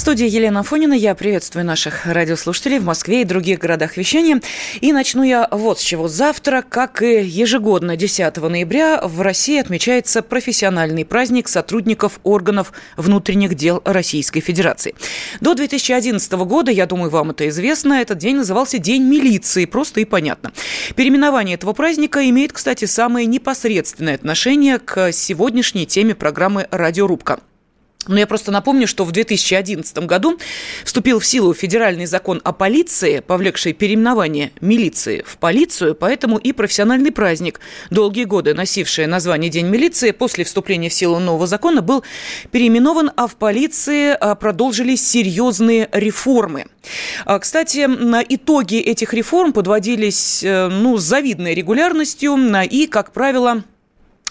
В студии Елена Фонина. Я приветствую наших радиослушателей в Москве и других городах вещания. И начну я вот с чего. Завтра, как и ежегодно, 10 ноября, в России отмечается профессиональный праздник сотрудников органов внутренних дел Российской Федерации. До 2011 года, я думаю, вам это известно, этот день назывался День милиции. Просто и понятно. Переименование этого праздника имеет, кстати, самое непосредственное отношение к сегодняшней теме программы «Радиорубка». Но я просто напомню, что в 2011 году вступил в силу федеральный закон о полиции, повлекший переименование милиции в полицию, поэтому и профессиональный праздник, долгие годы носивший название День милиции, после вступления в силу нового закона был переименован, а в полиции а, продолжились серьезные реформы. А, кстати, итоги этих реформ подводились э, ну, с завидной регулярностью и, как правило,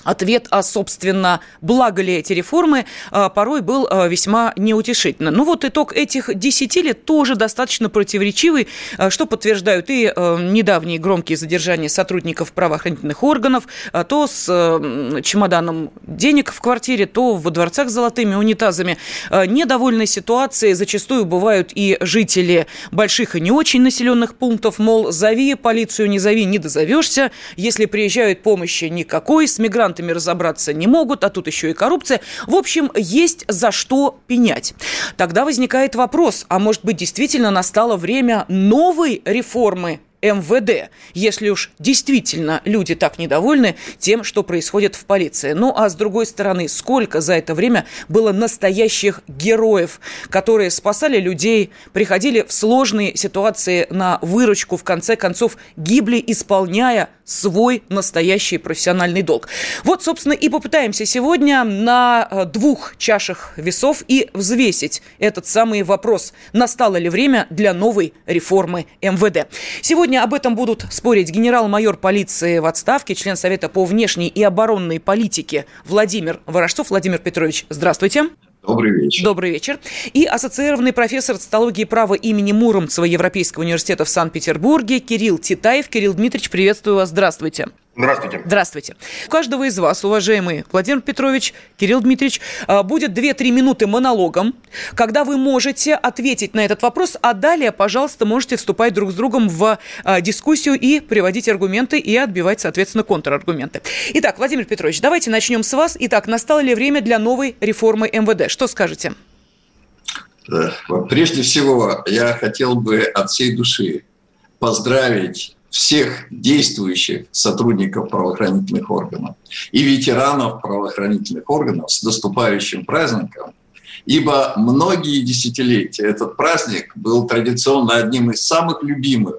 Ответ, а, собственно, благо ли эти реформы, а, порой был а, весьма неутешительным. Ну вот итог этих 10 лет тоже достаточно противоречивый, а, что подтверждают и недавние громкие задержания сотрудников правоохранительных органов, то с чемоданом денег в квартире, то во дворцах с золотыми унитазами. Недовольной ситуацией зачастую бывают и жители больших и не очень населенных пунктов, мол, зови полицию, не зови, не дозовешься, если приезжают помощи никакой, с мигрантами мигрантами разобраться не могут, а тут еще и коррупция. В общем, есть за что пенять. Тогда возникает вопрос, а может быть действительно настало время новой реформы МВД, если уж действительно люди так недовольны тем, что происходит в полиции. Ну а с другой стороны, сколько за это время было настоящих героев, которые спасали людей, приходили в сложные ситуации на выручку, в конце концов гибли, исполняя свой настоящий профессиональный долг. Вот, собственно, и попытаемся сегодня на э, двух чашах весов и взвесить этот самый вопрос. Настало ли время для новой реформы МВД? Сегодня об этом будут спорить генерал-майор полиции в отставке, член Совета по внешней и оборонной политике Владимир Ворожцов. Владимир Петрович, здравствуйте. Добрый вечер. Добрый вечер. И ассоциированный профессор социологии права имени Муромцева Европейского университета в Санкт-Петербурге Кирилл Титаев. Кирилл Дмитриевич, приветствую вас. Здравствуйте. Здравствуйте. Здравствуйте. У каждого из вас, уважаемый Владимир Петрович, Кирилл Дмитриевич, а, будет 2-3 минуты монологом, когда вы можете ответить на этот вопрос, а далее, пожалуйста, можете вступать друг с другом в а, дискуссию и приводить аргументы и отбивать, соответственно, контраргументы. Итак, Владимир Петрович, давайте начнем с вас. Итак, настало ли время для новой реформы МВД? Что скажете? Прежде всего, я хотел бы от всей души поздравить всех действующих сотрудников правоохранительных органов и ветеранов правоохранительных органов с наступающим праздником, ибо многие десятилетия этот праздник был традиционно одним из самых любимых,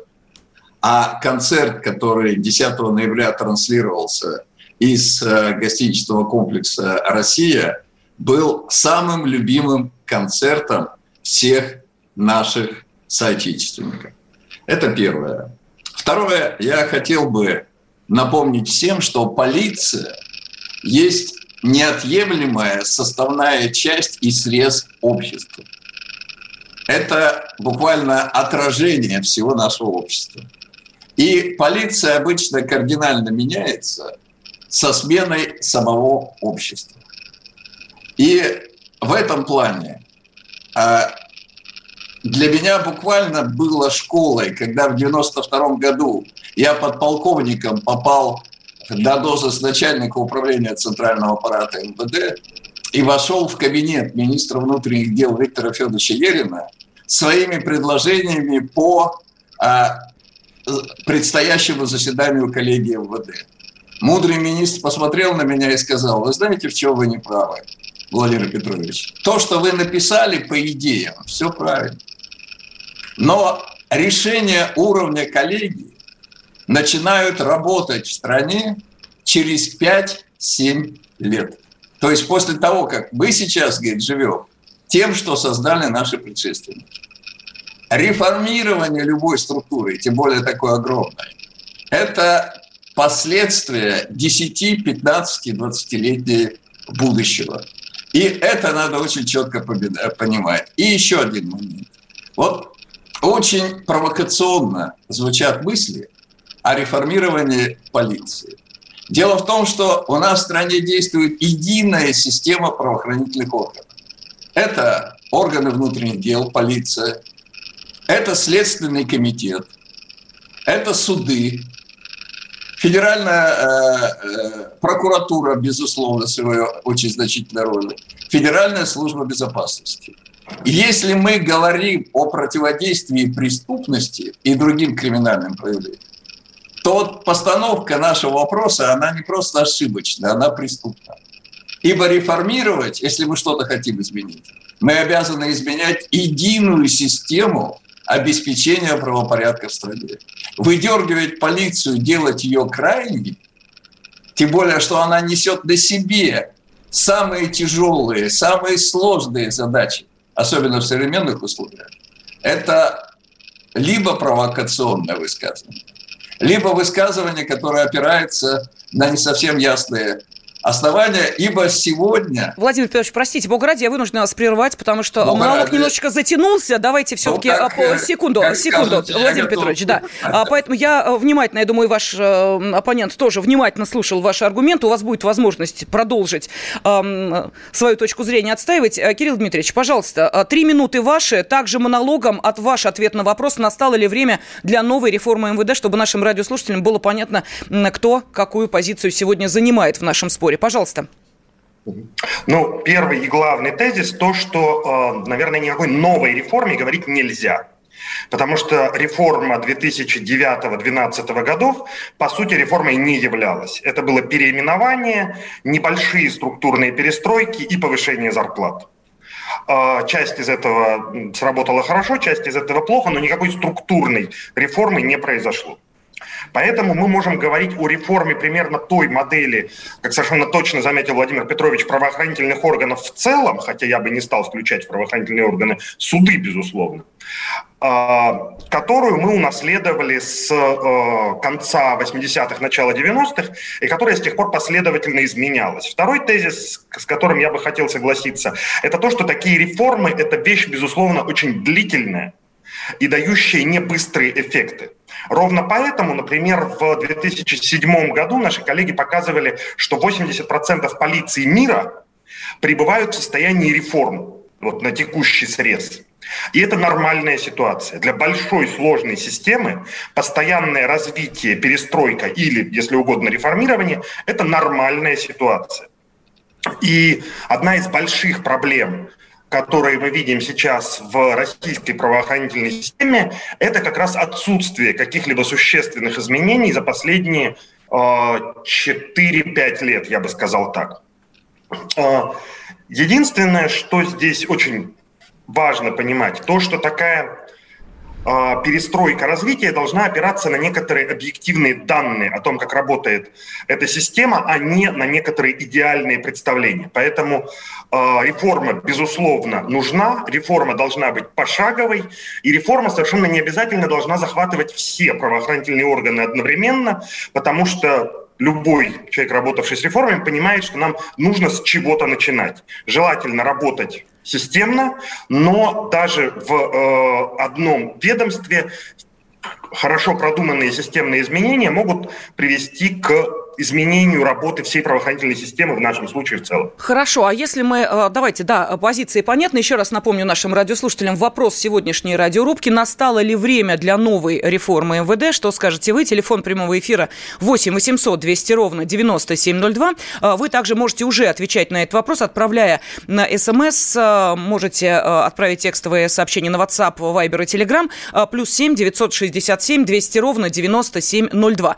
а концерт, который 10 ноября транслировался из э, гостиничного комплекса «Россия», был самым любимым концертом всех наших соотечественников. Это первое. Второе, я хотел бы напомнить всем, что полиция есть неотъемлемая составная часть и срез общества. Это буквально отражение всего нашего общества. И полиция обычно кардинально меняется со сменой самого общества. И в этом плане а, для меня буквально было школой, когда в 92 году я подполковником попал на должность начальника управления Центрального аппарата МВД и вошел в кабинет министра внутренних дел Виктора Федоровича Ерина своими предложениями по а, предстоящему заседанию коллегии МВД. Мудрый министр посмотрел на меня и сказал, вы знаете, в чем вы не правы, Владимир Петрович? То, что вы написали по идеям, все правильно. Но решения уровня коллегии начинают работать в стране через 5-7 лет. То есть после того, как мы сейчас, говорит, живем тем, что создали наши предшественники. Реформирование любой структуры, тем более такой огромной, это последствия 10, 15, 20-летнего будущего. И это надо очень четко понимать. И еще один момент. Вот очень провокационно звучат мысли о реформировании полиции. Дело в том, что у нас в стране действует единая система правоохранительных органов. Это органы внутренних дел, полиция, это Следственный комитет, это суды, Федеральная э, э, прокуратура, безусловно, свою очень значительную роль, Федеральная служба безопасности. Если мы говорим о противодействии преступности и другим криминальным проявлениям, то вот постановка нашего вопроса, она не просто ошибочная, она преступна. Ибо реформировать, если мы что-то хотим изменить, мы обязаны изменять единую систему обеспечения правопорядка в стране. Выдергивать полицию, делать ее крайней, тем более, что она несет на себе самые тяжелые, самые сложные задачи, особенно в современных условиях, это либо провокационное высказывание, либо высказывание, которое опирается на не совсем ясные основания, ибо сегодня... Владимир Петрович, простите, бог ради, я вынуждена вас прервать, потому что бог монолог ради. немножечко затянулся. Давайте все-таки ну, а, секунду, как секунду, скажете, Владимир Петрович, да. А, поэтому я э, внимательно, я думаю, ваш э, оппонент тоже внимательно слушал ваши аргументы. У вас будет возможность продолжить э, свою точку зрения отстаивать. Э, Кирилл Дмитриевич, пожалуйста, три минуты ваши, также монологом от ваш ответ на вопрос, настало ли время для новой реформы МВД, чтобы нашим радиослушателям было понятно, кто какую позицию сегодня занимает в нашем споре разговоре. Пожалуйста. Ну, первый и главный тезис то, что, э, наверное, никакой новой реформе говорить нельзя. Потому что реформа 2009-2012 годов, по сути, реформой не являлась. Это было переименование, небольшие структурные перестройки и повышение зарплат. Э, часть из этого сработала хорошо, часть из этого плохо, но никакой структурной реформы не произошло. Поэтому мы можем говорить о реформе примерно той модели, как совершенно точно заметил Владимир Петрович, правоохранительных органов в целом, хотя я бы не стал включать в правоохранительные органы суды, безусловно, а, которую мы унаследовали с э, конца 80-х, начала 90-х, и которая с тех пор последовательно изменялась. Второй тезис, с которым я бы хотел согласиться, это то, что такие реформы – это вещь, безусловно, очень длительная и дающая не быстрые эффекты. Ровно поэтому, например, в 2007 году наши коллеги показывали, что 80% полиции мира пребывают в состоянии реформ вот, на текущий срез. И это нормальная ситуация. Для большой сложной системы постоянное развитие, перестройка или, если угодно, реформирование – это нормальная ситуация. И одна из больших проблем которые мы видим сейчас в российской правоохранительной системе, это как раз отсутствие каких-либо существенных изменений за последние 4-5 э, лет, я бы сказал так. Э, единственное, что здесь очень важно понимать, то, что такая перестройка развития должна опираться на некоторые объективные данные о том, как работает эта система, а не на некоторые идеальные представления. Поэтому э, реформа, безусловно, нужна, реформа должна быть пошаговой, и реформа совершенно не обязательно должна захватывать все правоохранительные органы одновременно, потому что любой человек, работавший с реформами, понимает, что нам нужно с чего-то начинать. Желательно работать системно, но даже в э, одном ведомстве хорошо продуманные системные изменения могут привести к изменению работы всей правоохранительной системы, в нашем случае в целом. Хорошо, а если мы, э, давайте, да, позиции понятны. Еще раз напомню нашим радиослушателям вопрос сегодняшней радиорубки. Настало ли время для новой реформы МВД? Что скажете вы? Телефон прямого эфира 8 800 200 ровно 9702. Э, вы также можете уже отвечать на этот вопрос, отправляя на СМС. Э, можете отправить текстовые сообщения на WhatsApp, Viber и Telegram. Плюс 7 967 200 ровно 9702.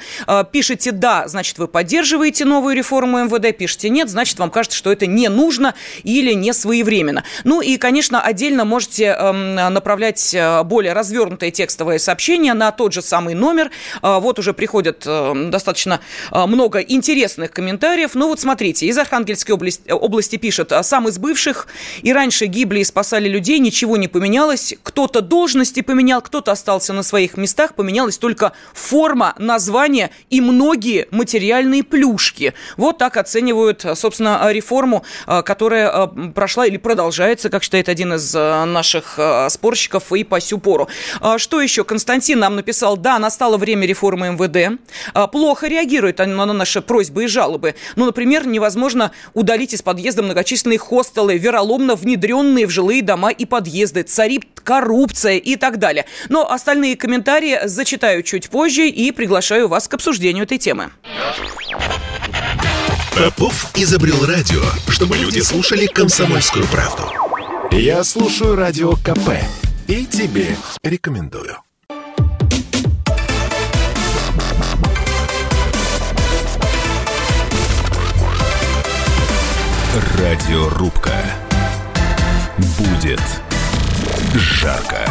Пишите «да», значит, вы поддерживаете новую реформу МВД, пишете нет, значит, вам кажется, что это не нужно или не своевременно. Ну и, конечно, отдельно можете эм, направлять э, более развернутые текстовые сообщения на тот же самый номер. Э, вот уже приходят э, достаточно э, много интересных комментариев. Ну вот смотрите, из Архангельской области, области пишет, сам из бывших и раньше гибли и спасали людей, ничего не поменялось. Кто-то должности поменял, кто-то остался на своих местах. Областях поменялась только форма, название и многие материальные плюшки. Вот так оценивают, собственно, реформу, которая прошла или продолжается, как считает один из наших спорщиков, и по сю пору. Что еще? Константин нам написал, да, настало время реформы МВД. Плохо реагирует на наши просьбы и жалобы. Ну, например, невозможно удалить из подъезда многочисленные хостелы, вероломно внедренные в жилые дома и подъезды, царит коррупция и так далее. Но остальные комментарии зачитаю чуть позже и приглашаю вас к обсуждению этой темы. Попов изобрел радио, чтобы люди слушали комсомольскую правду. Я слушаю радио КП и тебе рекомендую. Радиорубка. Будет жарко.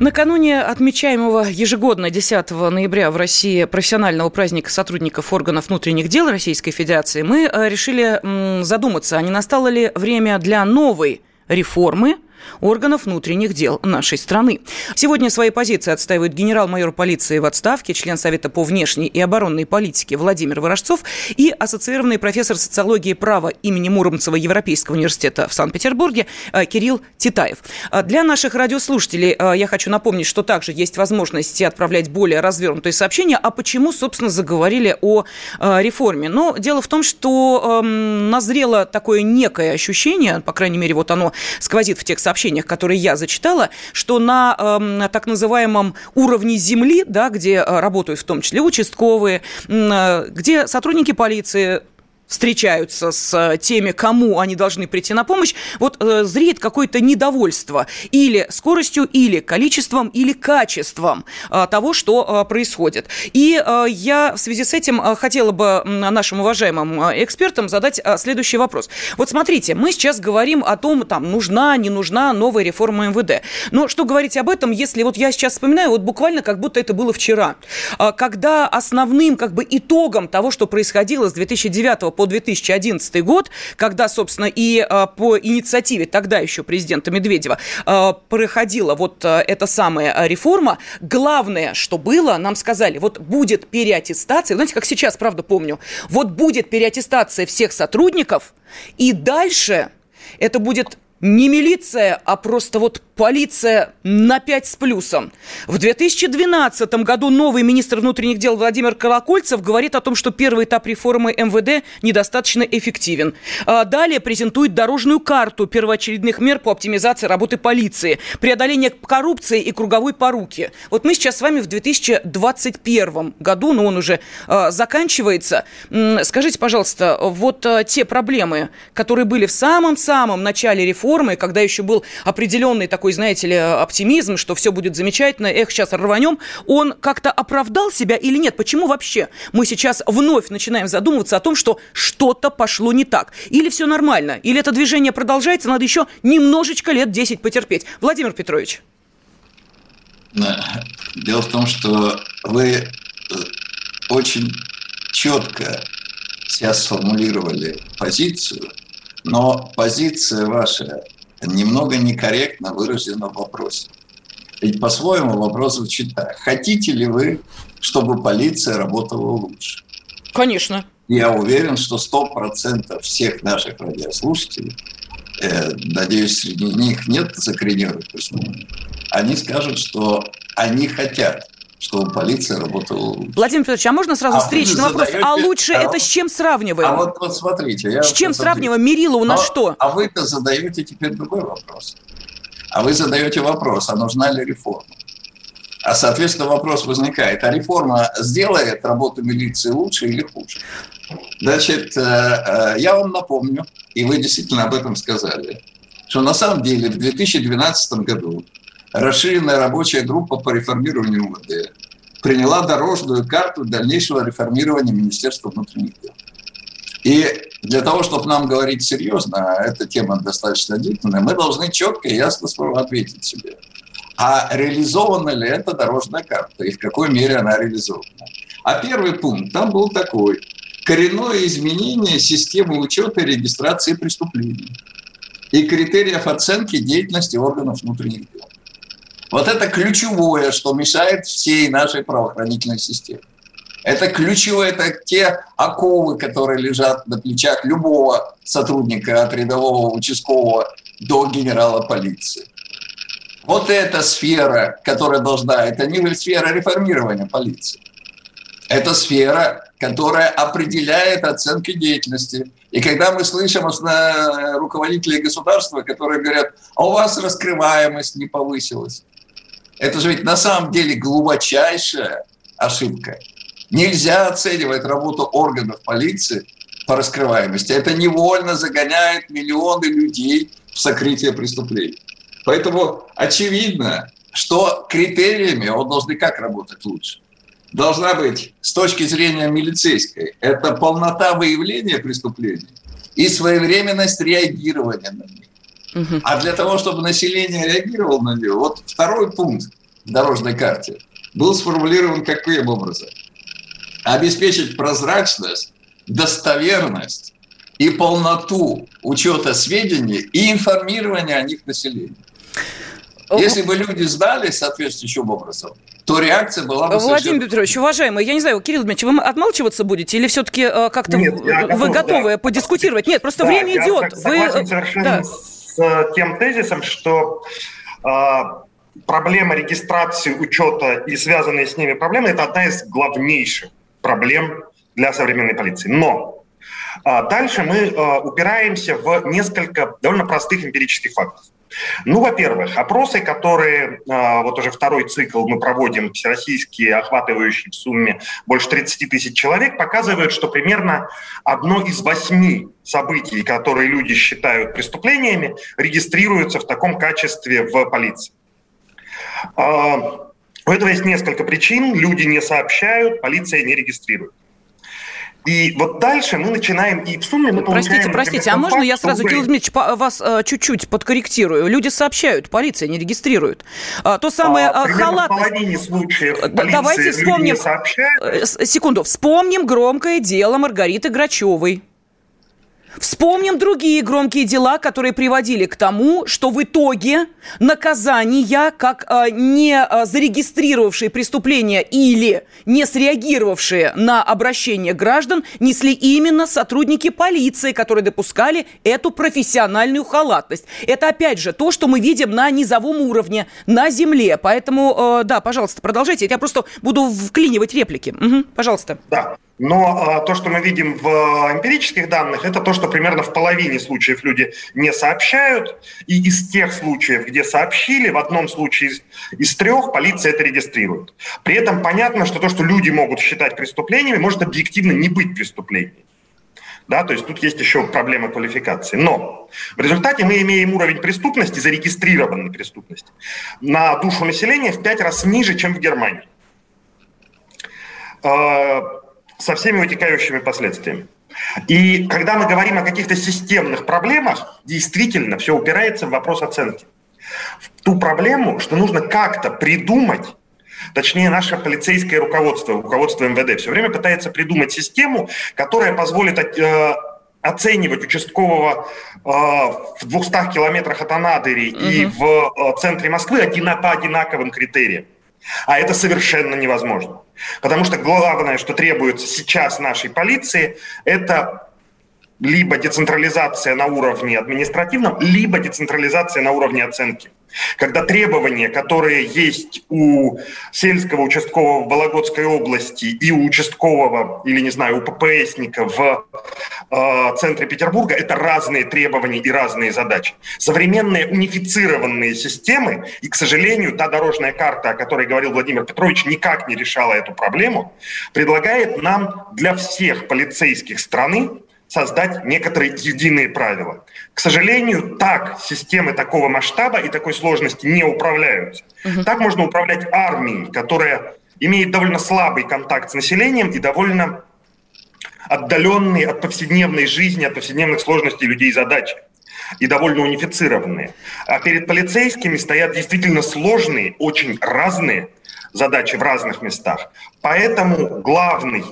Накануне отмечаемого ежегодно 10 ноября в России профессионального праздника сотрудников органов внутренних дел Российской Федерации мы э, решили задуматься, а не настало ли время для новой реформы – органов внутренних дел нашей страны. Сегодня свои позиции отстаивает генерал-майор полиции в отставке, член Совета по внешней и оборонной политике Владимир Ворожцов и ассоциированный профессор социологии права имени Муромцева Европейского университета в Санкт-Петербурге э, Кирилл Титаев. Э, для наших радиослушателей э, я хочу напомнить, что также есть возможность отправлять более развернутые сообщения, а почему, собственно, заговорили о реформе. Но дело в том, что эм, назрело такое некое ощущение, по крайней мере, вот оно сквозит в тех сообщениях, которые я зачитала, что на э, так называемом уровне земли, да, где э, работают в том числе участковые, э, где сотрудники полиции встречаются с э, теми, кому они должны прийти на помощь, вот э, зреет какое-то недовольство или скоростью, или количеством, или качеством э, того, что э, происходит. И э, я в связи с этим э, хотела бы нашим уважаемым э, экспертам задать следующий вопрос. Вот смотрите, мы сейчас говорим о том, там, нужна, не нужна новая реформа МВД. Но что говорить об этом, если вот я сейчас вспоминаю, вот буквально как будто это было вчера, когда основным как бы итогом того, что происходило с 2009 по 2011 год, когда, собственно, и а, по инициативе тогда еще президента Медведева а, проходила вот а, эта самая реформа, главное, что было, нам сказали, вот будет переаттестация, знаете, как сейчас, правда, помню, вот будет переаттестация всех сотрудников, и дальше это будет не милиция, а просто вот полиция на 5 с плюсом. В 2012 году новый министр внутренних дел Владимир Колокольцев говорит о том, что первый этап реформы МВД недостаточно эффективен. А далее презентует дорожную карту первоочередных мер по оптимизации работы полиции, преодоление коррупции и круговой поруки. Вот мы сейчас с вами в 2021 году, но он уже э, заканчивается. Скажите, пожалуйста, вот э, те проблемы, которые были в самом-самом начале реформы, когда еще был определенный такой знаете ли, оптимизм, что все будет замечательно, эх, сейчас рванем, он как-то оправдал себя или нет? Почему вообще мы сейчас вновь начинаем задумываться о том, что что-то пошло не так? Или все нормально? Или это движение продолжается, надо еще немножечко лет 10 потерпеть? Владимир Петрович. Дело в том, что вы э, очень четко сейчас сформулировали позицию, но позиция ваша немного некорректно выражено в вопросе. Ведь по-своему вопрос звучит так. Хотите ли вы, чтобы полиция работала лучше? Конечно. Я уверен, что 100% всех наших радиослушателей, э, надеюсь, среди них нет закоренелых преступников, они скажут, что они хотят чтобы полиция работала лучше. Владимир Петрович, а можно сразу а встречный вопрос? Задаете... А лучше а это с чем сравниваем? А вот, вот смотрите. Я с чем сравниваем? Мерила у нас а, что? А вы-то задаете теперь другой вопрос. А вы задаете вопрос, а нужна ли реформа? А, соответственно, вопрос возникает, а реформа сделает работу милиции лучше или хуже? Значит, э, э, я вам напомню, и вы действительно об этом сказали, что на самом деле в 2012 году расширенная рабочая группа по реформированию МВД приняла дорожную карту дальнейшего реформирования Министерства внутренних дел. И для того, чтобы нам говорить серьезно, а эта тема достаточно длительная, мы должны четко и ясно ответить себе, а реализована ли эта дорожная карта и в какой мере она реализована. А первый пункт там был такой – коренное изменение системы учета и регистрации преступлений и критериев оценки деятельности органов внутренних дел. Вот это ключевое, что мешает всей нашей правоохранительной системе. Это ключевое, это те оковы, которые лежат на плечах любого сотрудника от рядового участкового до генерала полиции. Вот эта сфера, которая должна, это не сфера реформирования полиции. Это сфера, которая определяет оценки деятельности. И когда мы слышим руководителей государства, которые говорят, а у вас раскрываемость не повысилась, это же ведь на самом деле глубочайшая ошибка. Нельзя оценивать работу органов полиции по раскрываемости. Это невольно загоняет миллионы людей в сокрытие преступлений. Поэтому очевидно, что критериями он должны как работать лучше. Должна быть с точки зрения милицейской, это полнота выявления преступлений и своевременность реагирования на них. Угу. А для того, чтобы население реагировало на нее, вот второй пункт в дорожной карте был сформулирован каким образом? Обеспечить прозрачность, достоверность и полноту учета сведений и информирования о них населению. Если бы люди знали соответствующим образом, то реакция была бы Владимир совершенно... Петрович, уважаемый, я не знаю, Кирилл Дмитриевич, вы отмалчиваться будете или все-таки э, как-то Нет, вы готовы да. подискутировать? Нет, просто да, время идет. Вы... совершенно да. с э, тем тезисом, что э, проблема регистрации, учета и связанные с ними проблемы – это одна из главнейших проблем для современной полиции. Но э, дальше мы упираемся в несколько довольно простых эмпирических фактов. Ну, во-первых, опросы, которые а, вот уже второй цикл мы проводим, всероссийские, охватывающие в сумме больше 30 тысяч человек, показывают, что примерно одно из восьми событий, которые люди считают преступлениями, регистрируются в таком качестве в полиции. А, у этого есть несколько причин. Люди не сообщают, полиция не регистрирует. И вот дальше мы начинаем, и в сумме мы Простите, простите, а можно я сразу, Кирилл Дмитриевич, вас а, чуть-чуть подкорректирую? Люди сообщают, полиция не регистрирует. А, то самое а, халатность... в половине случаев Давайте вспомним... Э, секунду, вспомним громкое дело Маргариты Грачевой. Вспомним другие громкие дела, которые приводили к тому, что в итоге наказания, как э, не э, зарегистрировавшие преступления или не среагировавшие на обращение граждан, несли именно сотрудники полиции, которые допускали эту профессиональную халатность. Это опять же то, что мы видим на низовом уровне, на земле. Поэтому, э, да, пожалуйста, продолжайте. Я просто буду вклинивать реплики. Угу, пожалуйста. Да. Но э, то, что мы видим в э, эмпирических данных, это то, что примерно в половине случаев люди не сообщают. И из тех случаев, где сообщили, в одном случае из, трех полиция это регистрирует. При этом понятно, что то, что люди могут считать преступлениями, может объективно не быть преступлением. Да, то есть тут есть еще проблема квалификации. Но в результате мы имеем уровень преступности, зарегистрированной преступности, на душу населения в пять раз ниже, чем в Германии. Со всеми вытекающими последствиями. И когда мы говорим о каких-то системных проблемах, действительно все упирается в вопрос оценки. В ту проблему, что нужно как-то придумать, точнее наше полицейское руководство, руководство МВД все время пытается придумать систему, которая позволит э, оценивать участкового э, в 200 километрах от Анадыри угу. и в э, центре Москвы по одинаковым критериям. А это совершенно невозможно. Потому что главное, что требуется сейчас нашей полиции, это либо децентрализация на уровне административном, либо децентрализация на уровне оценки. Когда требования, которые есть у сельского участкового в Вологодской области и у участкового, или, не знаю, у ППСника в э, центре Петербурга, это разные требования и разные задачи. Современные унифицированные системы, и, к сожалению, та дорожная карта, о которой говорил Владимир Петрович, никак не решала эту проблему, предлагает нам для всех полицейских страны создать некоторые единые правила. К сожалению, так системы такого масштаба и такой сложности не управляются. Угу. Так можно управлять армией, которая имеет довольно слабый контакт с населением и довольно отдаленные от повседневной жизни, от повседневных сложностей людей задачи и довольно унифицированные. А перед полицейскими стоят действительно сложные, очень разные задачи в разных местах. Поэтому главный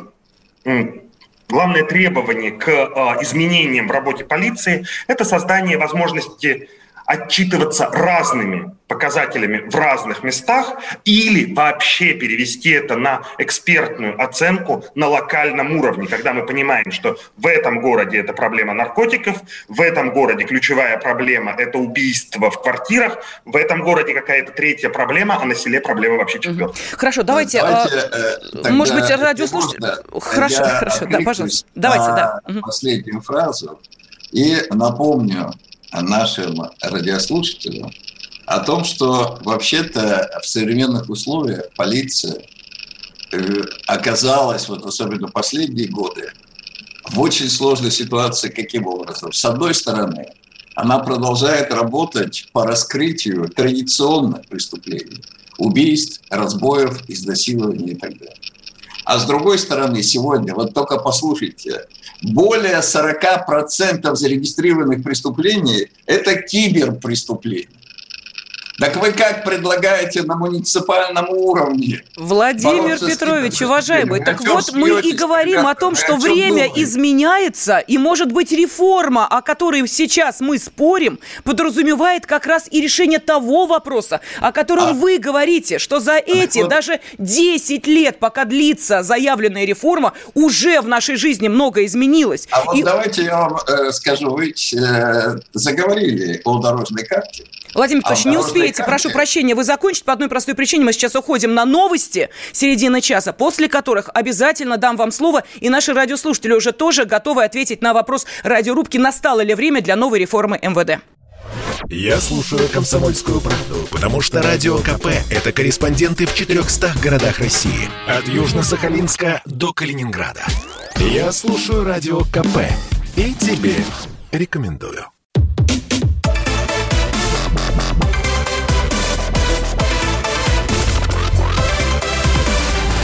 Главное требование к а, изменениям в работе полиции – это создание возможности отчитываться разными показателями в разных местах или вообще перевести это на экспертную оценку на локальном уровне, когда мы понимаем, что в этом городе это проблема наркотиков, в этом городе ключевая проблема – это убийство в квартирах, в этом городе какая-то третья проблема, а на селе проблема вообще четвертая. Хорошо, давайте, давайте э, может быть, радиослушатели... Хорошо, хорошо, да, пожалуйста. Давайте, да. Последнюю фразу и напомню нашим радиослушателям, о том, что вообще-то в современных условиях полиция э, оказалась, вот особенно последние годы, в очень сложной ситуации. Каким образом? С одной стороны, она продолжает работать по раскрытию традиционных преступлений, убийств, разбоев, изнасилований и так далее. А с другой стороны, сегодня, вот только послушайте, более 40% зарегистрированных преступлений – это киберпреступления. Так вы как предлагаете на муниципальном уровне? Владимир Петрович, уважаемый, так вот мы и говорим о том, что время изменяется, и может быть реформа, о которой сейчас мы спорим, подразумевает как раз и решение того вопроса, о котором а... вы говорите, что за эти вот... даже 10 лет, пока длится заявленная реформа, уже в нашей жизни много изменилось. А вот и... давайте я вам э, скажу, вы э, заговорили о дорожной карте. Владимир Петрович, а не успеете, прошу прощения, вы закончите по одной простой причине. Мы сейчас уходим на новости середины часа, после которых обязательно дам вам слово, и наши радиослушатели уже тоже готовы ответить на вопрос радиорубки, настало ли время для новой реформы МВД. Я слушаю «Комсомольскую правду», потому что «Радио КП» — это корреспонденты в 400 городах России. От Южно-Сахалинска до Калининграда. Я слушаю «Радио КП» и тебе рекомендую.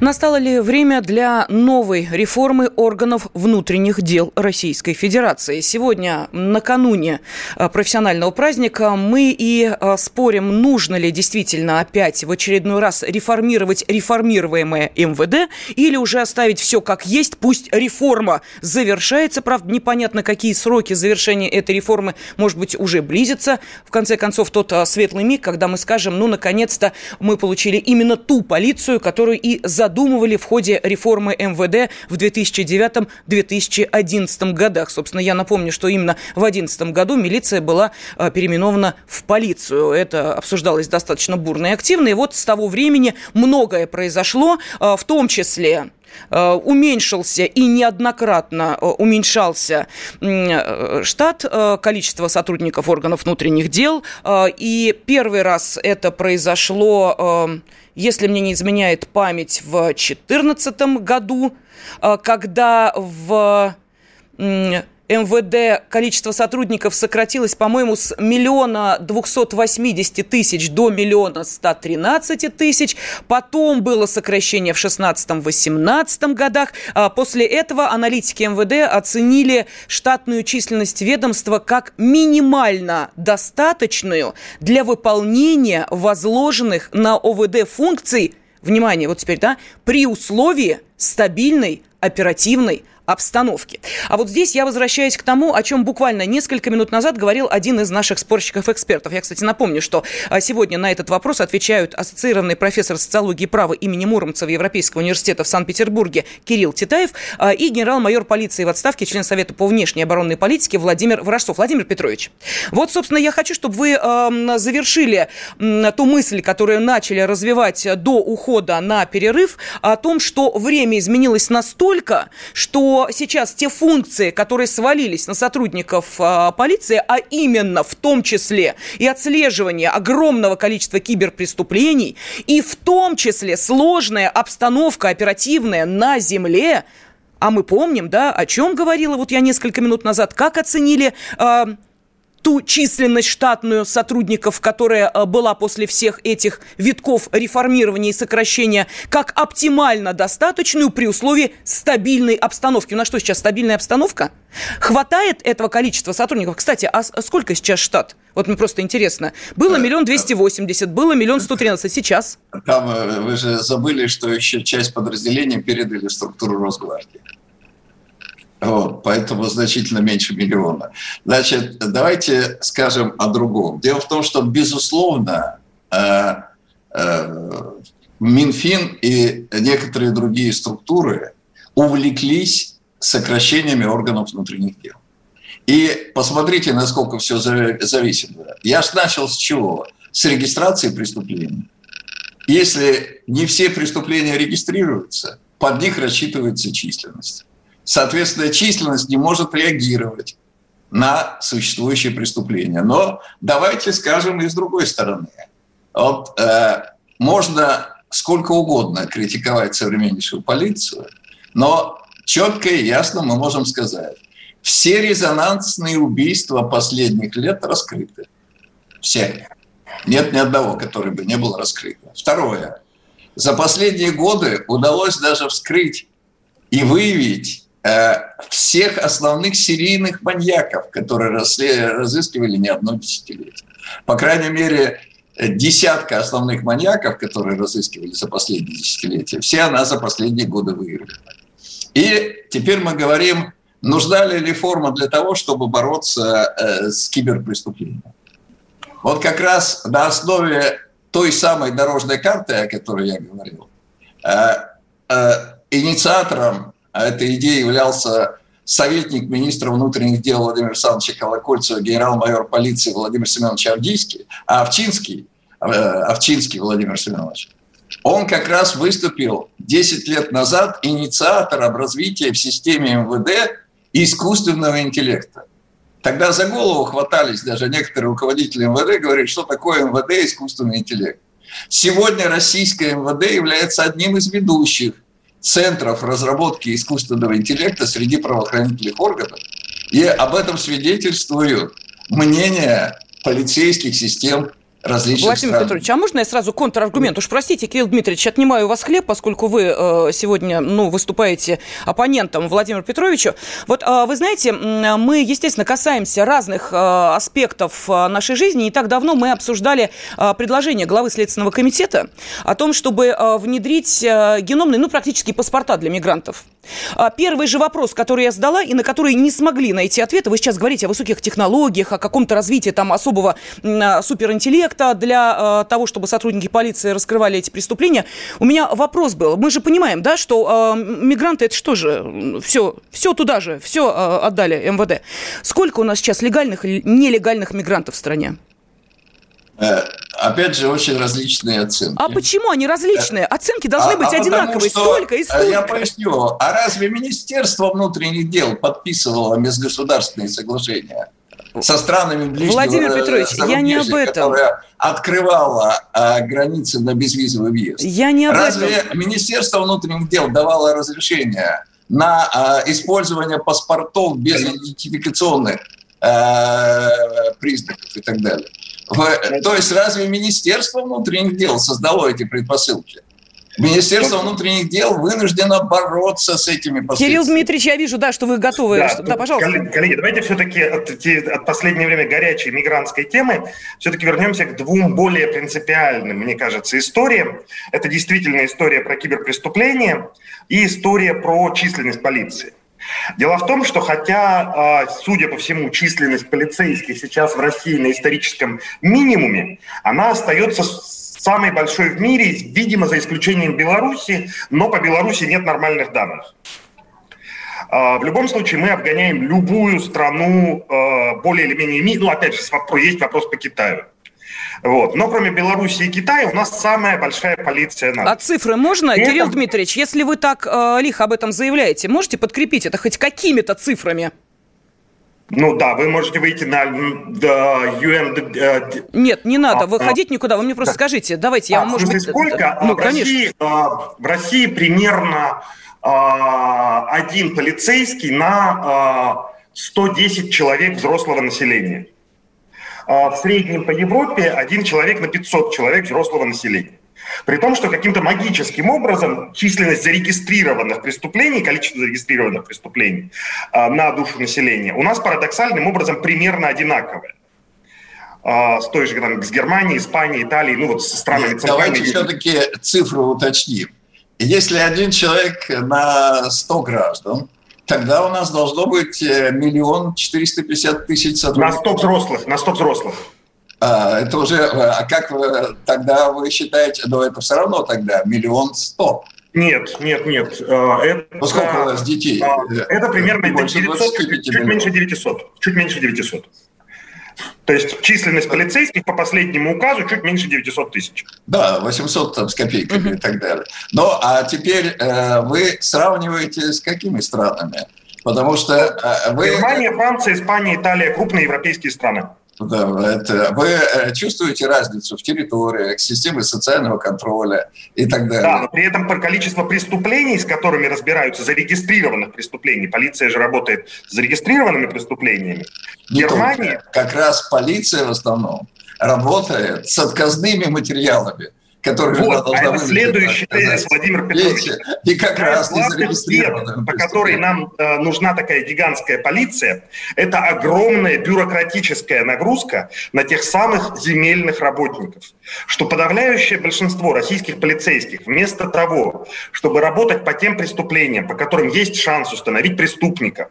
Настало ли время для новой реформы органов внутренних дел Российской Федерации? Сегодня, накануне э, профессионального праздника, мы и э, спорим, нужно ли действительно опять в очередной раз реформировать реформируемое МВД или уже оставить все как есть, пусть реформа завершается. Правда, непонятно, какие сроки завершения этой реформы, может быть, уже близятся. В конце концов, тот э, светлый миг, когда мы скажем, ну, наконец-то мы получили именно ту полицию, которую и задумали задумывали в ходе реформы МВД в 2009-2011 годах. Собственно, я напомню, что именно в 2011 году милиция была а, переименована в полицию. Это обсуждалось достаточно бурно и активно. И вот с того времени многое произошло, а, в том числе уменьшился и неоднократно уменьшался штат, количество сотрудников органов внутренних дел. И первый раз это произошло если мне не изменяет память, в 2014 году, э, когда в МВД количество сотрудников сократилось, по-моему, с миллиона двухсот восьмидесяти тысяч до миллиона ста тринадцати тысяч. Потом было сокращение в шестнадцатом-восемнадцатом годах. А после этого аналитики МВД оценили штатную численность ведомства как минимально достаточную для выполнения возложенных на ОВД функций, внимание, вот теперь, да, при условии стабильной оперативной обстановки. А вот здесь я возвращаюсь к тому, о чем буквально несколько минут назад говорил один из наших спорщиков-экспертов. Я, кстати, напомню, что а, сегодня на этот вопрос отвечают ассоциированный профессор социологии и права имени Муромцева Европейского университета в Санкт-Петербурге Кирилл Титаев а, и генерал-майор полиции в отставке, член Совета по внешней оборонной политике Владимир Ворожцов. Владимир Петрович, вот, собственно, я хочу, чтобы вы завершили ту мысль, которую начали развивать до ухода на перерыв, о том, что время изменилось настолько, что сейчас те функции, которые свалились на сотрудников э, полиции, а именно в том числе и отслеживание огромного количества киберпреступлений, и в том числе сложная обстановка оперативная на земле, а мы помним, да, о чем говорила вот я несколько минут назад, как оценили э, ту численность штатную сотрудников, которая э, была после всех этих витков реформирования и сокращения, как оптимально достаточную при условии стабильной обстановки. У нас что сейчас, стабильная обстановка? Хватает этого количества сотрудников? Кстати, а сколько сейчас штат? Вот мне просто интересно. Было э, миллион двести восемьдесят, было миллион сто тринадцать. Сейчас? Там э, вы же забыли, что еще часть подразделений передали в структуру Росгвардии. Вот, поэтому значительно меньше миллиона. Значит, давайте скажем о другом. Дело в том, что, безусловно, э, э, Минфин и некоторые другие структуры увлеклись сокращениями органов внутренних дел. И посмотрите, насколько все зависимо. Я же начал с чего? С регистрации преступлений. Если не все преступления регистрируются, под них рассчитывается численность. Соответственно, численность не может реагировать на существующие преступления. Но давайте скажем и с другой стороны. Вот, э, можно сколько угодно критиковать современнейшую полицию, но четко и ясно мы можем сказать, все резонансные убийства последних лет раскрыты. Все. Нет ни одного, который бы не был раскрыт. Второе. За последние годы удалось даже вскрыть и выявить всех основных серийных маньяков, которые разыскивали не одно десятилетие. По крайней мере, десятка основных маньяков, которые разыскивали за последние десятилетия, все она за последние годы выявлена. И теперь мы говорим, нужна ли реформа для того, чтобы бороться э, с киберпреступлением. Вот как раз на основе той самой дорожной карты, о которой я говорил, э, э, инициатором этой идеи являлся советник министра внутренних дел Владимира Александровича Колокольцева, генерал-майор полиции Владимир Семенович Авдийский, а Овчинский, Овчинский Владимир Семенович, он как раз выступил 10 лет назад инициатором развития в системе МВД искусственного интеллекта. Тогда за голову хватались даже некоторые руководители МВД, говорят, что такое МВД искусственный интеллект. Сегодня российское МВД является одним из ведущих центров разработки искусственного интеллекта среди правоохранительных органов. И об этом свидетельствуют мнения полицейских систем различных Владимир стран. Петрович, а можно я сразу контраргумент? Уж простите, Кирилл Дмитриевич, отнимаю у вас хлеб, поскольку вы э, сегодня ну, выступаете оппонентом Владимиру Петровичу. Вот э, вы знаете, мы, естественно, касаемся разных э, аспектов э, нашей жизни. Не так давно мы обсуждали э, предложение главы Следственного комитета о том, чтобы э, внедрить геномные, ну, практически паспорта для мигрантов. А первый же вопрос, который я задала, и на который не смогли найти ответа, вы сейчас говорите о высоких технологиях, о каком-то развитии там особого а, суперинтеллекта для а, того, чтобы сотрудники полиции раскрывали эти преступления. У меня вопрос был. Мы же понимаем, да, что мигранты это что же? Все, все туда же, все отдали МВД. Сколько у нас сейчас легальных или нелегальных мигрантов в стране? Э, опять же, очень различные оценки. А почему они различные? Оценки должны а, быть а одинаковые. Что, столько и столько. Я поясню. А разве Министерство внутренних дел подписывало межгосударственные соглашения? со странами ближнего Владимир Петрович, я не об этом. Которая открывала а, границы на безвизовый въезд. Я не об Разве этом. Министерство внутренних дел давало разрешение на а, использование паспортов без идентификационных а, признаков и так далее? То есть разве Министерство внутренних дел создало эти предпосылки? Министерство внутренних дел вынуждено бороться с этими последствиями. Кирилл Дмитриевич, я вижу, да, что вы готовы. Да, да пожалуйста. Коллеги, коллеги давайте все-таки от, от последнее время горячей мигрантской темы все-таки вернемся к двум более принципиальным, мне кажется, историям. Это действительно история про киберпреступления и история про численность полиции. Дело в том, что хотя, а, судя по всему, численность полицейских сейчас в России на историческом минимуме, она остается самой большой в мире, видимо, за исключением Беларуси, но по Беларуси нет нормальных данных. А, в любом случае мы обгоняем любую страну а, более или менее... Ну, опять же, есть вопрос по Китаю. Вот. Но кроме Беларуси и Китая у нас самая большая полиция НАТО. А цифры можно, и Кирилл. Дмитриевич, если вы так э, лихо об этом заявляете, можете подкрепить это хоть какими-то цифрами? Ну да, вы можете выйти на UN... Э, Нет, не надо а, выходить никуда, вы мне просто да. скажите. Давайте, я, а, может быть... сколько? Ну, в, конечно. России, в России примерно один полицейский на 110 человек взрослого населения. А в среднем по Европе один человек на 500 человек взрослого населения. При том, что каким-то магическим образом численность зарегистрированных преступлений, количество зарегистрированных преступлений а, на душу населения у нас парадоксальным образом примерно одинаковое а, с той же там, с Германией, Испанией, Италией, ну вот со странами Нет, Давайте все-таки цифру уточним. Если один человек на 100 граждан, тогда у нас должно быть э, миллион четыреста пятьдесят тысяч сотрудников. На 100 взрослых, на 100 взрослых. А, это уже, а как вы, тогда вы считаете, но это все равно тогда миллион сто. Нет, нет, нет. Это, ну, сколько у вас детей? Это примерно 900, чуть, чуть меньше 900. Чуть меньше 900. То есть численность полицейских по последнему указу чуть меньше 900 тысяч. Да, 800 там, с копейками и так далее. Ну, а теперь э, вы сравниваете с какими странами? Потому что э, вы... Германия, Франция, Испания, Италия – крупные европейские страны. Да, это, вы э, чувствуете разницу в территориях, системе социального контроля и так далее. Да, но при этом по количеству преступлений, с которыми разбираются, зарегистрированных преступлений, полиция же работает с зарегистрированными преступлениями. Не Германия... Только. Как раз полиция в основном работает с отказными материалами которые вот, а это следующий тезис, Владимир Петрович. Видите, и как это раз не зарегистрировано. По которой нам э, нужна такая гигантская полиция, это огромная бюрократическая нагрузка на тех самых земельных работников. Что подавляющее большинство российских полицейских вместо того, чтобы работать по тем преступлениям, по которым есть шанс установить преступника,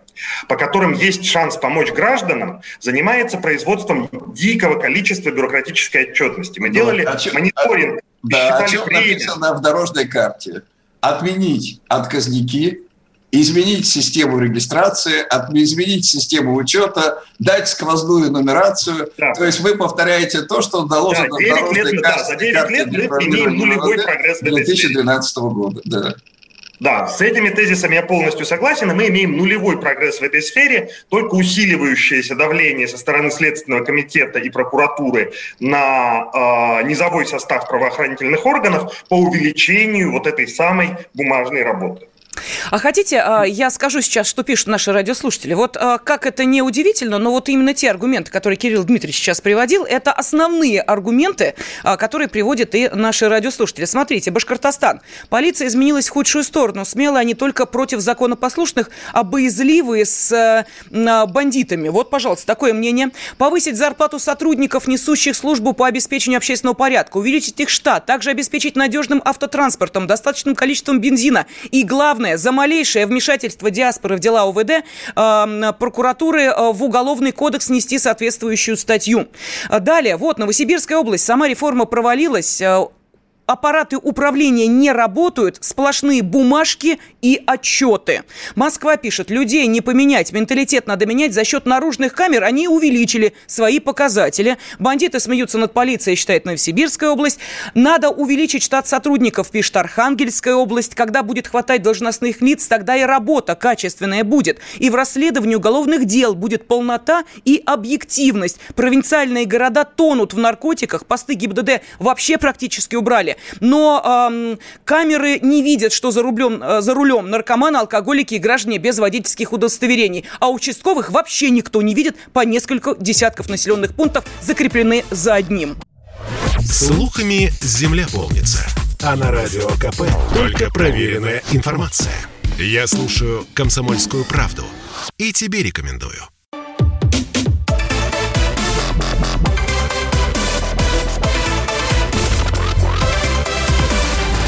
по которым есть шанс помочь гражданам, занимается производством дикого количества бюрократической отчетности. Мы ну, делали а мониторинг да, о чем время. написано в дорожной карте? Отменить отказники, изменить систему регистрации, изменить систему учета, дать сквозную нумерацию. Да. То есть вы повторяете то, что заложено да, в дорожной лет, карте, да, за 9 лет мы имеем нулевой прогресс 2012 года. Да. Да, с этими тезисами я полностью согласен, мы имеем нулевой прогресс в этой сфере, только усиливающееся давление со стороны Следственного комитета и прокуратуры на э, низовой состав правоохранительных органов по увеличению вот этой самой бумажной работы. А хотите, а, я скажу сейчас, что пишут наши радиослушатели. Вот а, как это не удивительно, но вот именно те аргументы, которые Кирилл Дмитриевич сейчас приводил, это основные аргументы, а, которые приводят и наши радиослушатели. Смотрите, Башкортостан. Полиция изменилась в худшую сторону. Смело они только против законопослушных, а боязливые с бандитами. Вот, пожалуйста, такое мнение. Повысить зарплату сотрудников, несущих службу по обеспечению общественного порядка, увеличить их штат, также обеспечить надежным автотранспортом, достаточным количеством бензина и, главное, Главное, за малейшее вмешательство диаспоры в дела ОВД э, прокуратуры э, в Уголовный кодекс нести соответствующую статью. Далее, вот, Новосибирская область. Сама реформа провалилась. Аппараты управления не работают, сплошные бумажки и отчеты. Москва пишет, людей не поменять, менталитет надо менять за счет наружных камер. Они увеличили свои показатели. Бандиты смеются над полицией, считает Новосибирская область. Надо увеличить штат сотрудников, пишет Архангельская область. Когда будет хватать должностных лиц, тогда и работа качественная будет. И в расследовании уголовных дел будет полнота и объективность. Провинциальные города тонут в наркотиках, посты ГИБДД вообще практически убрали но э, камеры не видят, что за, рублем, э, за рулем наркоманы, алкоголики и граждане без водительских удостоверений. А участковых вообще никто не видит, по несколько десятков населенных пунктов закреплены за одним. Слухами земля полнится. А на радио КП только проверенная информация. Я слушаю «Комсомольскую правду» и тебе рекомендую.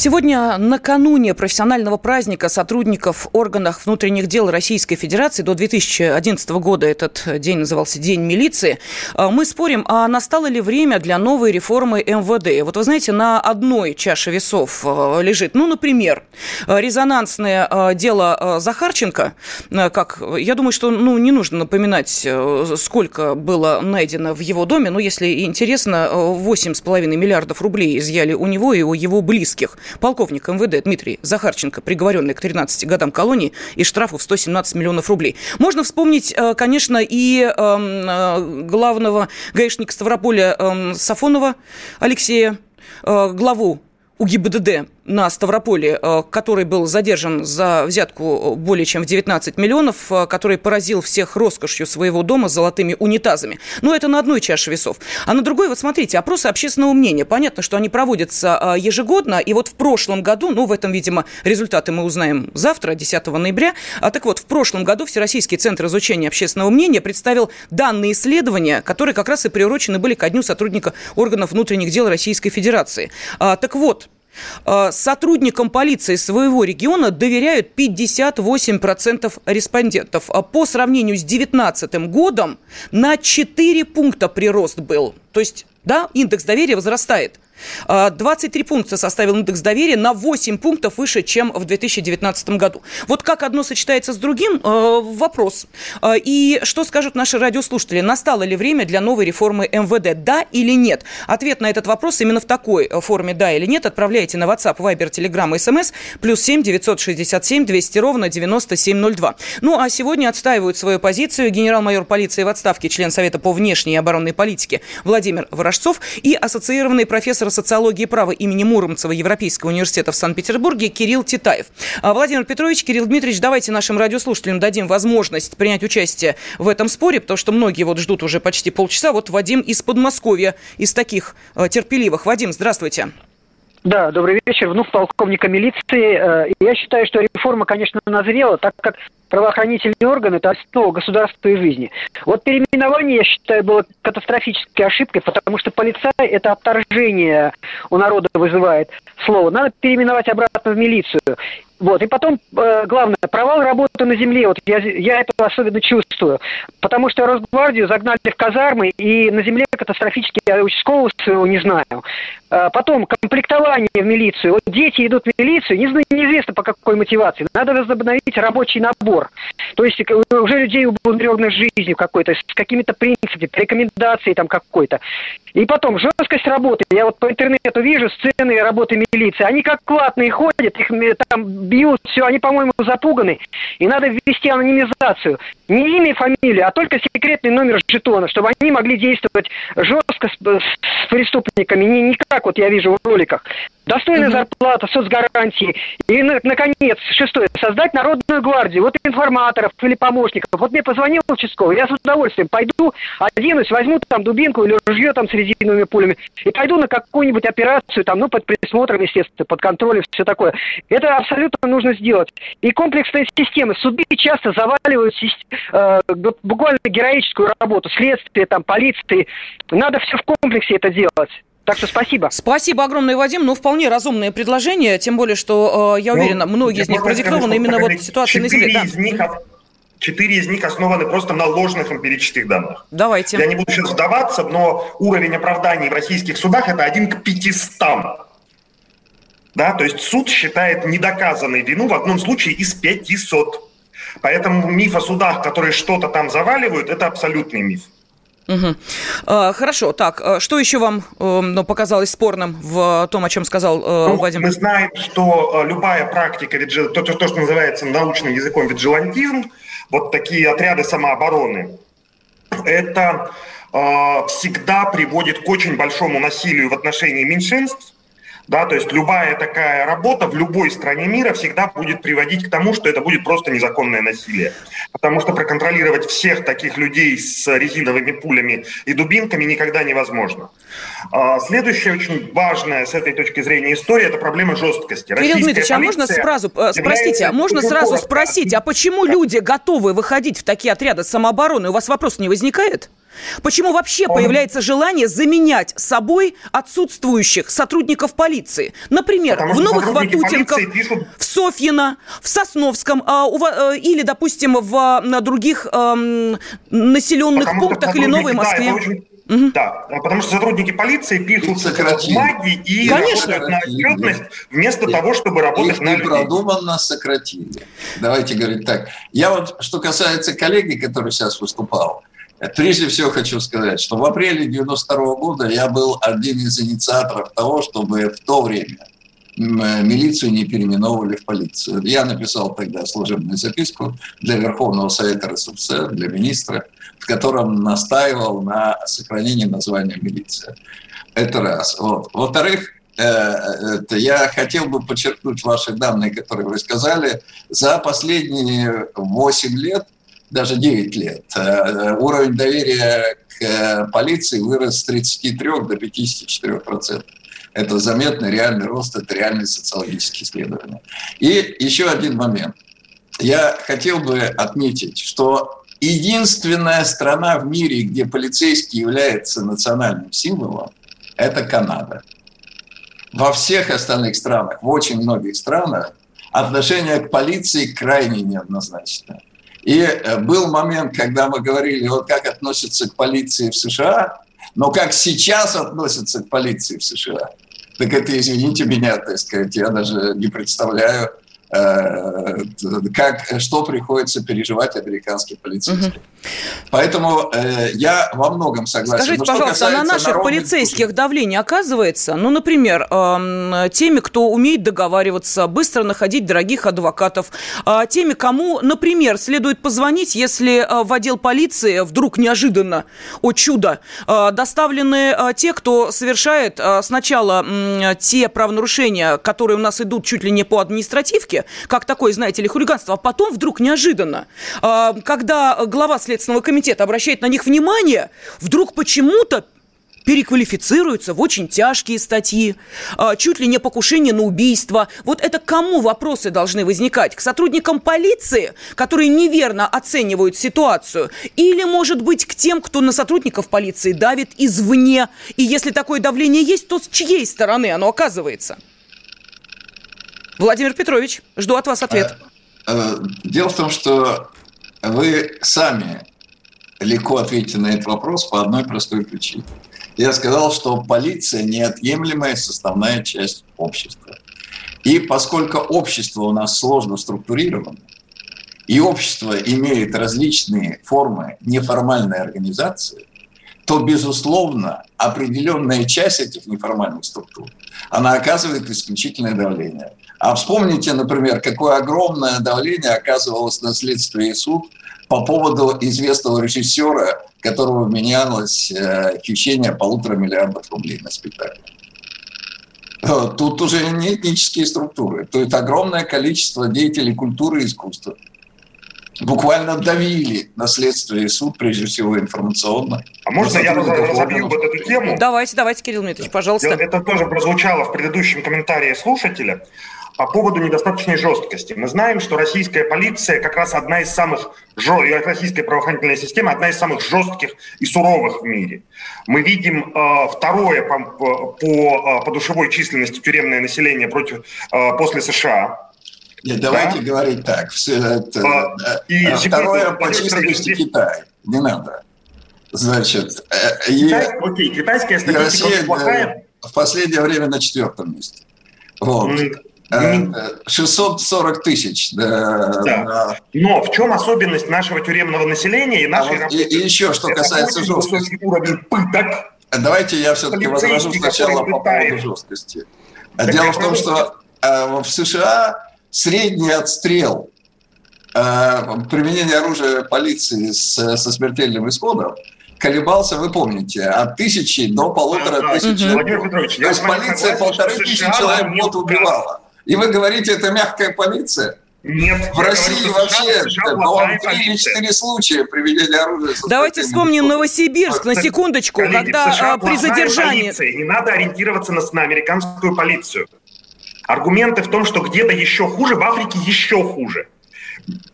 Сегодня накануне профессионального праздника сотрудников органов внутренних дел Российской Федерации до 2011 года этот день назывался День милиции. А, мы спорим, а настало ли время для новой реформы МВД? Вот вы знаете, на одной чаше весов а, лежит, ну, например, резонансное а, дело Захарченко. Как, я думаю, что ну, не нужно напоминать, сколько было найдено в его доме. Но если интересно, 8,5 миллиардов рублей изъяли у него и у его близких полковник МВД Дмитрий Захарченко, приговоренный к 13 годам колонии и штрафу в 117 миллионов рублей. Можно вспомнить, э, конечно, и эм, э, главного гаишника Ставрополя эм, Сафонова Алексея, э, главу у ГИБДД на Ставрополе, э, который был задержан за взятку более чем в 19 миллионов, э, который поразил всех роскошью своего дома с золотыми унитазами. Но это на одной чаше весов. А на другой, вот смотрите, опросы общественного мнения. Понятно, что они проводятся ежегодно, и вот в прошлом году, ну, в этом, видимо, результаты мы узнаем завтра, 10 ноября. А так вот, в прошлом году Всероссийский центр изучения общественного мнения представил данные исследования, которые как раз и приурочены были ко дню сотрудника органов внутренних дел Российской Федерации. А, так вот, сотрудникам полиции своего региона доверяют 58% респондентов. А по сравнению с 2019 годом на 4 пункта прирост был. То есть, да, индекс доверия возрастает. 23 а, пункта составил индекс доверия, на 8 пунктов выше, чем в 2019 году. Вот как одно сочетается с другим, э, вопрос. А, и что скажут наши радиослушатели? Настало ли время для новой реформы МВД? Да или нет? Ответ на этот вопрос именно в такой форме «да» или «нет» отправляйте на WhatsApp, Viber, Telegram SMS плюс 7 967 200 ровно 9702. Ну, а сегодня отстаивают свою позицию генерал-майор полиции в отставке, член Совета по внешней и оборонной политике Владимир Ворожцов и ассоциированный профессор социологии и права имени Муромцева Европейского университета в Санкт-Петербурге Кирилл Титаев. А, Владимир Петрович, Кирилл Дмитриевич, давайте нашим радиослушателям дадим возможность принять участие в этом споре, потому что многие вот ждут уже почти полчаса. Вот Вадим из Подмосковья, из таких э, терпеливых. Вадим, здравствуйте. Да, добрый вечер. Внук полковника милиции. Э, я считаю, что реформа, конечно, назрела, так как правоохранительные органы – это основа государства и жизни. Вот переименование, я считаю, было катастрофической ошибкой, потому что полицай – это отторжение у народа вызывает слово. Надо переименовать обратно в милицию. Вот. И потом, э, главное, провал работы на земле. Вот я, я это особенно чувствую. Потому что Росгвардию загнали в казармы, и на земле катастрофически, я участкового своего не знаю. Э, потом, комплектование в милицию. Вот дети идут в милицию, не, неизвестно по какой мотивации. Надо возобновить рабочий набор. То есть э, уже людей убундренных жизнью какой-то, с какими-то принципами, рекомендацией там какой-то. И потом, жесткость работы. Я вот по интернету вижу сцены работы милиции. Они как клатные ходят, их там бьют, все, они, по-моему, запуганы. И надо ввести анонимизацию. Не имя и фамилия, а только секретный номер жетона, чтобы они могли действовать жестко с, с преступниками, не, не как вот я вижу в роликах. Достойная угу. зарплата, соцгарантии. И, наконец, шестое, создать народную гвардию. Вот информаторов или помощников. Вот мне позвонил участковый, я с удовольствием пойду, оденусь, возьму там дубинку или ружье там с резиновыми пулями и пойду на какую-нибудь операцию, там, ну, под присмотром, естественно, под контролем, все такое. Это абсолютно нужно сделать. И комплексная система. Суды часто заваливают э, буквально героическую работу, следствие, там, полиции. Надо все в комплексе это делать. Так что спасибо. Спасибо огромное, Вадим. Ну, вполне разумное предложение, тем более, что, э, я ну, уверена, многие из них продиктованы именно вот ситуацией на Земле. Да. Из них, четыре из них основаны просто на ложных эмпирических данных. Давайте. Я не буду сейчас вдаваться, но уровень оправданий в российских судах – это один к 500. Да, то есть суд считает недоказанной вину в одном случае из 500. Поэтому миф о судах, которые что-то там заваливают, это абсолютный миф. Угу. Хорошо, так, а что еще вам ну, показалось спорным в том, о чем сказал э, ну, Вадим? Мы знаем, что э, любая практика, то, то, что называется научным языком виджилантизм, вот такие отряды самообороны, это э, всегда приводит к очень большому насилию в отношении меньшинств, да, то есть любая такая работа в любой стране мира всегда будет приводить к тому, что это будет просто незаконное насилие. Потому что проконтролировать всех таких людей с резиновыми пулями и дубинками никогда невозможно. А, следующая очень важная с этой точки зрения история – это проблема жесткости. Кирилл Дмитриевич, а можно сразу, э, спросите, а можно сразу спросить, а почему люди готовы выходить в такие отряды самообороны? У вас вопрос не возникает? Почему вообще Он... появляется желание заменять собой отсутствующих сотрудников полиции? Например, Потому в Новых Ватутинках, пишут... в Софьино, в Сосновском а, у, а, или, допустим, в на других а, населенных Потому пунктах или Новой Москве. Да, очень... Угу. Да, потому что сотрудники полиции пишут бумаги и Конечно. работают на отчетность вместо Их, того, чтобы работать их на людей. продуманно сократили. Давайте говорить так. Я вот, что касается коллеги, который сейчас выступал, Прежде всего хочу сказать, что в апреле 92 года я был один из инициаторов того, чтобы в то время милицию не переименовывали в полицию. Я написал тогда служебную записку для Верховного Совета РСФСР, для министра, в котором настаивал на сохранении названия милиция. Это раз. Вот. Во-вторых, э, я хотел бы подчеркнуть ваши данные, которые вы сказали. За последние 8 лет, даже 9 лет, уровень доверия к полиции вырос с 33 до 54 процентов. Это заметный реальный рост, это реальные социологические исследования. И еще один момент. Я хотел бы отметить, что единственная страна в мире, где полицейский является национальным символом, это Канада. Во всех остальных странах, в очень многих странах, отношение к полиции крайне неоднозначное. И э, был момент, когда мы говорили, вот как относятся к полиции в США, но как сейчас относятся к полиции в США, так это, извините меня, так сказать, я даже не представляю, как, что приходится переживать американским полицейским. Угу. Поэтому э, я во многом согласен. Скажите, Но пожалуйста, а на наших полицейских культуры... давление оказывается? Ну, например, э, теми, кто умеет договариваться, быстро находить дорогих адвокатов, э, теми, кому, например, следует позвонить, если э, в отдел полиции вдруг неожиданно, о чудо, э, доставлены э, те, кто совершает э, сначала э, те правонарушения, которые у нас идут чуть ли не по административке, как такое, знаете ли, хулиганство, а потом вдруг неожиданно, а, когда глава Следственного комитета обращает на них внимание, вдруг почему-то переквалифицируются в очень тяжкие статьи, а, чуть ли не покушение на убийство. Вот это кому вопросы должны возникать? К сотрудникам полиции, которые неверно оценивают ситуацию? Или, может быть, к тем, кто на сотрудников полиции давит извне? И если такое давление есть, то с чьей стороны оно оказывается? Владимир Петрович, жду от вас ответ. Э, э, дело в том, что вы сами легко ответите на этот вопрос по одной простой причине. Я сказал, что полиция неотъемлемая составная часть общества. И поскольку общество у нас сложно структурировано, и общество имеет различные формы неформальной организации, то, безусловно, определенная часть этих неформальных структур, она оказывает исключительное давление. А вспомните, например, какое огромное давление оказывалось на следствие и суд по поводу известного режиссера, которого менялось э, хищение полутора миллиардов рублей на спектакль. Э, тут уже не этнические структуры, то есть огромное количество деятелей культуры и искусства буквально давили на следствие и суд, прежде всего информационно. А можно я разобью вот эту тему? Давайте, давайте, Кирилл Дмитриевич, пожалуйста. Это тоже прозвучало в предыдущем комментарии слушателя по поводу недостаточной жесткости. Мы знаем, что российская полиция как раз одна из самых, российская правоохранительная система одна из самых жестких и суровых в мире. Мы видим э, второе по, по, по э, душевой численности тюремное население против, э, после США. Нет, давайте да? говорить так. Все, это, а, и а, второе по численности Китай. Не надо. Значит, э, Китай, е... окей, китайская статистика Россия, плохая. В последнее время на четвертом месте. Вот. 640 э, тысяч. Да, да. Но в чем особенность нашего тюремного населения и нашей а вот и, и еще, что Это касается жесткости. уровень пыток. Давайте я все-таки возражу сначала по поводу жесткости. Так Дело в том, что э, в США средний отстрел э, применения оружия полиции с, со смертельным исходом колебался, вы помните, от тысячи до полутора тысяч человек. Петрович, То есть полиция полторы тысячи человек в год убивала. И вы говорите, это мягкая полиция? Нет. В России говорю, вообще, по-моему, три или четыре случая применения оружия. Давайте вспомним Новосибирск на секундочку, Коллеги, когда США при задержании... Полиция, не надо ориентироваться на, на американскую полицию. Аргументы в том, что где-то еще хуже, в Африке еще хуже.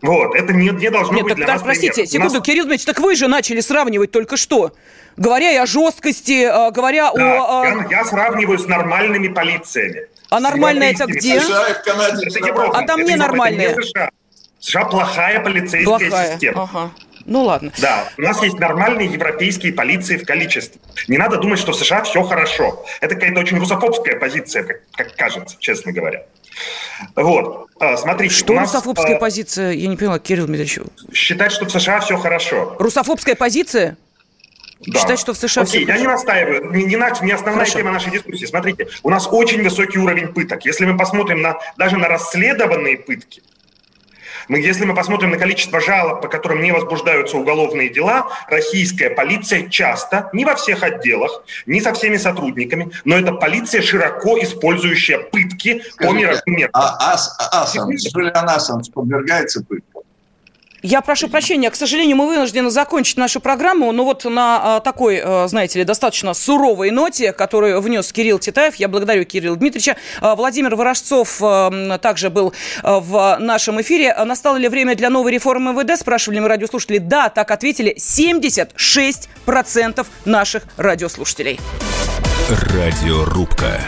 Вот, это не, не должно Нет, быть так, для так, нас простите, пример. секунду, нас... Кирилл Дмитриевич, так вы же начали сравнивать только что. Говоря и о жесткости, а, говоря да, о... Я, я сравниваю с нормальными полициями. А нормальная это где? США в Канаде. Это Европа. А там не нормальная. США. США плохая полицейская плохая. система. Ага. Ну ладно. Да, у нас есть нормальные европейские полиции в количестве. Не надо думать, что в США все хорошо. Это какая-то очень русофобская позиция, как, как кажется, честно говоря. Вот, а, смотрите. Что нас, русофобская а, позиция? Я не поняла, Кирилл Дмитриевич. Считать, что в США все хорошо. Русофобская позиция? Да. Считать, что в США Окей, все я не настаиваю. Не, не, не основная Хорошо. тема нашей дискуссии. Смотрите, у нас очень высокий уровень пыток. Если мы посмотрим на, даже на расследованные пытки, Мы, если мы посмотрим на количество жалоб, по которым не возбуждаются уголовные дела, российская полиция часто, не во всех отделах, не со всеми сотрудниками, но это полиция, широко использующая пытки Скажите, по мировым методам. А, Ас, Асанж, Джулиан Ассанж подвергается пыткам? Я прошу прощения, к сожалению, мы вынуждены закончить нашу программу, но вот на а, такой, а, знаете ли, достаточно суровой ноте, которую внес Кирилл Титаев, я благодарю Кирилла Дмитриевича. А, Владимир Ворожцов также был в нашем эфире. Настало ли время для новой реформы МВД, спрашивали мы радиослушатели. Да, так ответили 76% наших радиослушателей. Радиорубка.